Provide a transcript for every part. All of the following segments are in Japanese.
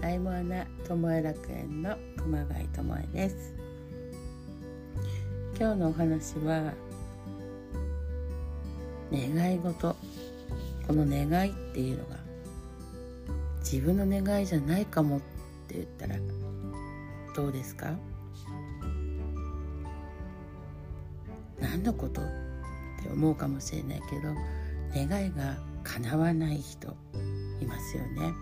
ライモアナ友恵楽園の熊谷智恵です。今日のお話は願い事。この願いっていうのが自分の願いじゃないかもって言ったらどうですか？何のことって思うかもしれないけど願いが叶わない人いますよね。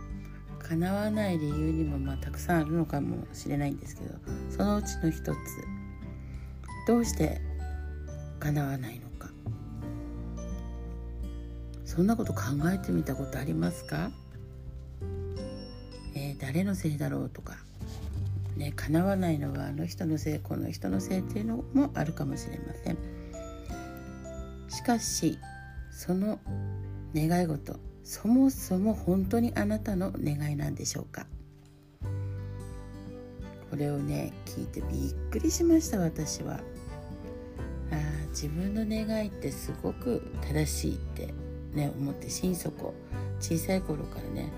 叶わない理由にもまあたくさんあるのかもしれないんですけどそのうちの一つどうして叶わないのか。そんなこと考えてみたことありますか、えー、誰のせいだろうとか。ね叶わないのはあの人のせいこの人のせいっていうのもあるかもしれません。しかしその願い事そもそも本当にあなたの願いなんでしょうか？これをね聞いてびっくりしました私は。あ自分の願いってすごく正しいってね思って心底小さい頃からね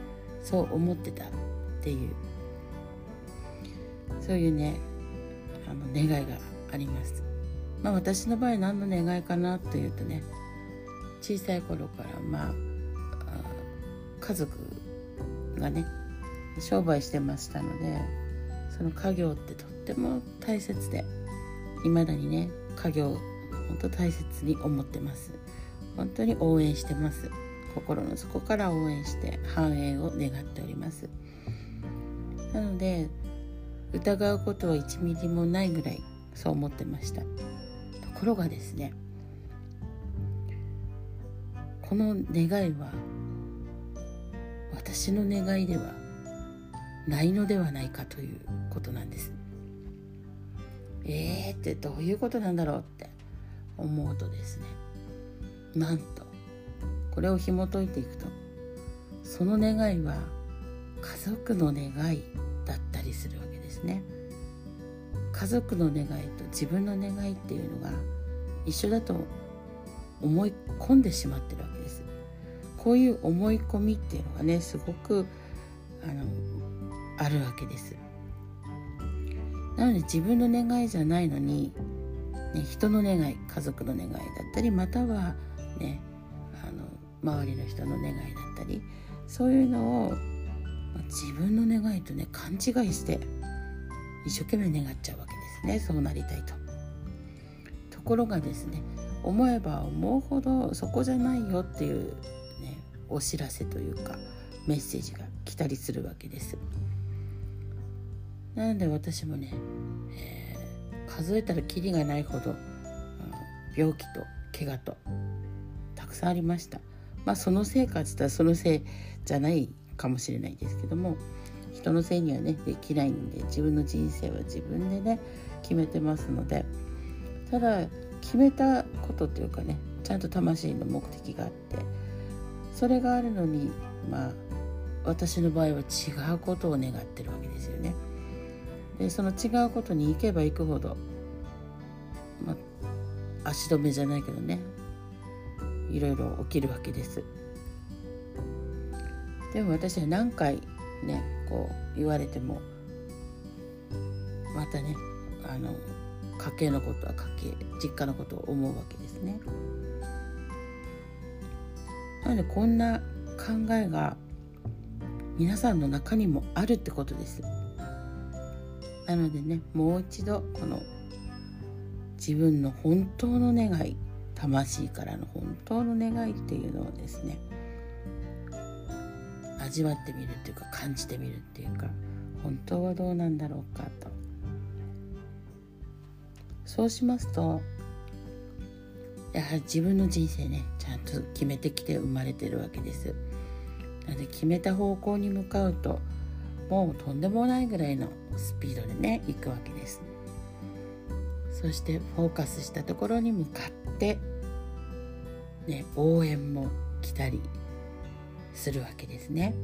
そう思ってたっていう。そういうねあの願いがあります。まあ私の場合何の願いかなというとね小さい頃からまあ家族がね商売してましたのでその家業ってとっても大切で未だにね家業本当大切に思ってます。本当に応援してます。心の底から応援して繁栄を願っております。なので疑うことは1ミリもないぐらいそう思ってました。ところがですねこの願いは私の願いではないのではないかということなんです。えーってどういうことなんだろうって思うとですねなんとこれを紐解いていくとその願いは家族の願いだったりするわけですね。家族の願いと自分の願いっていうのが一緒だと思い込んでしまってるわけです。こういう思い込みっていうのがねすごくあのあるわけですなので自分の願いじゃないのに、ね、人の願い家族の願いだったりまたはねあの周りの人の願いだったりそういうのを、ま、自分の願いとね勘違いして一生懸命願っちゃうわけですねそうなりたいと。ところがですね思えば思うほどそこじゃないよっていうお知らせというかメッセージが来たりするわけです。なので私もね、えー、数えたらきりがないほど、うん、病気と怪我とたくさんありました。まあそのせいかっつったらそのせいじゃないかもしれないですけども人のせいにはねできないんで自分の人生は自分でね決めてますのでただ決めたことというかねちゃんと魂の目的があってそれがあるのにまあ私の場合は違うことを願ってるわけですよね。でその違うことに行けば行くほど、まあ、足止めじゃないけどねいろいろ起きるわけです。でも私は何回ねこう言われてもまたねあの家計のことは家計実家のことを思うわけですね。なのでこんな考えが皆さんの中にもあるってことです。なのでねもう一度この自分の本当の願い魂からの本当の願いっていうのをですね味わってみるっていうか感じてみるっていうか本当はどうなんだろうかと。そうしますとやはり自分の人生ねちゃんと決めてきて生まれてるわけです。なので決めた方向に向かうともうとんでもないぐらいのスピードでね行くわけです。そしてフォーカスしたところに向かってね応援も来たりするわけですね。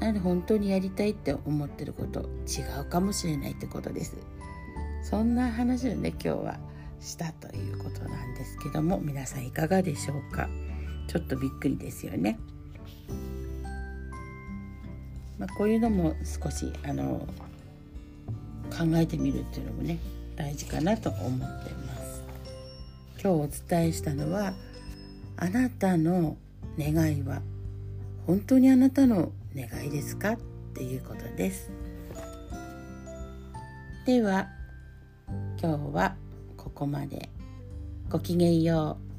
なので本当にやりたいって思ってること違うかもしれないってことです。そんな話をね今日はしたということなんですけども皆さんいかがでしょうか？ちょっとびっくりですよね。まあ、こういうのも少しあの考えてみるっていうのもね大事かなと思ってます。今日お伝えしたのはあなたの願いは本当にあなたの願いですか？っていうことです。では今日はここまで。ごきげんよう。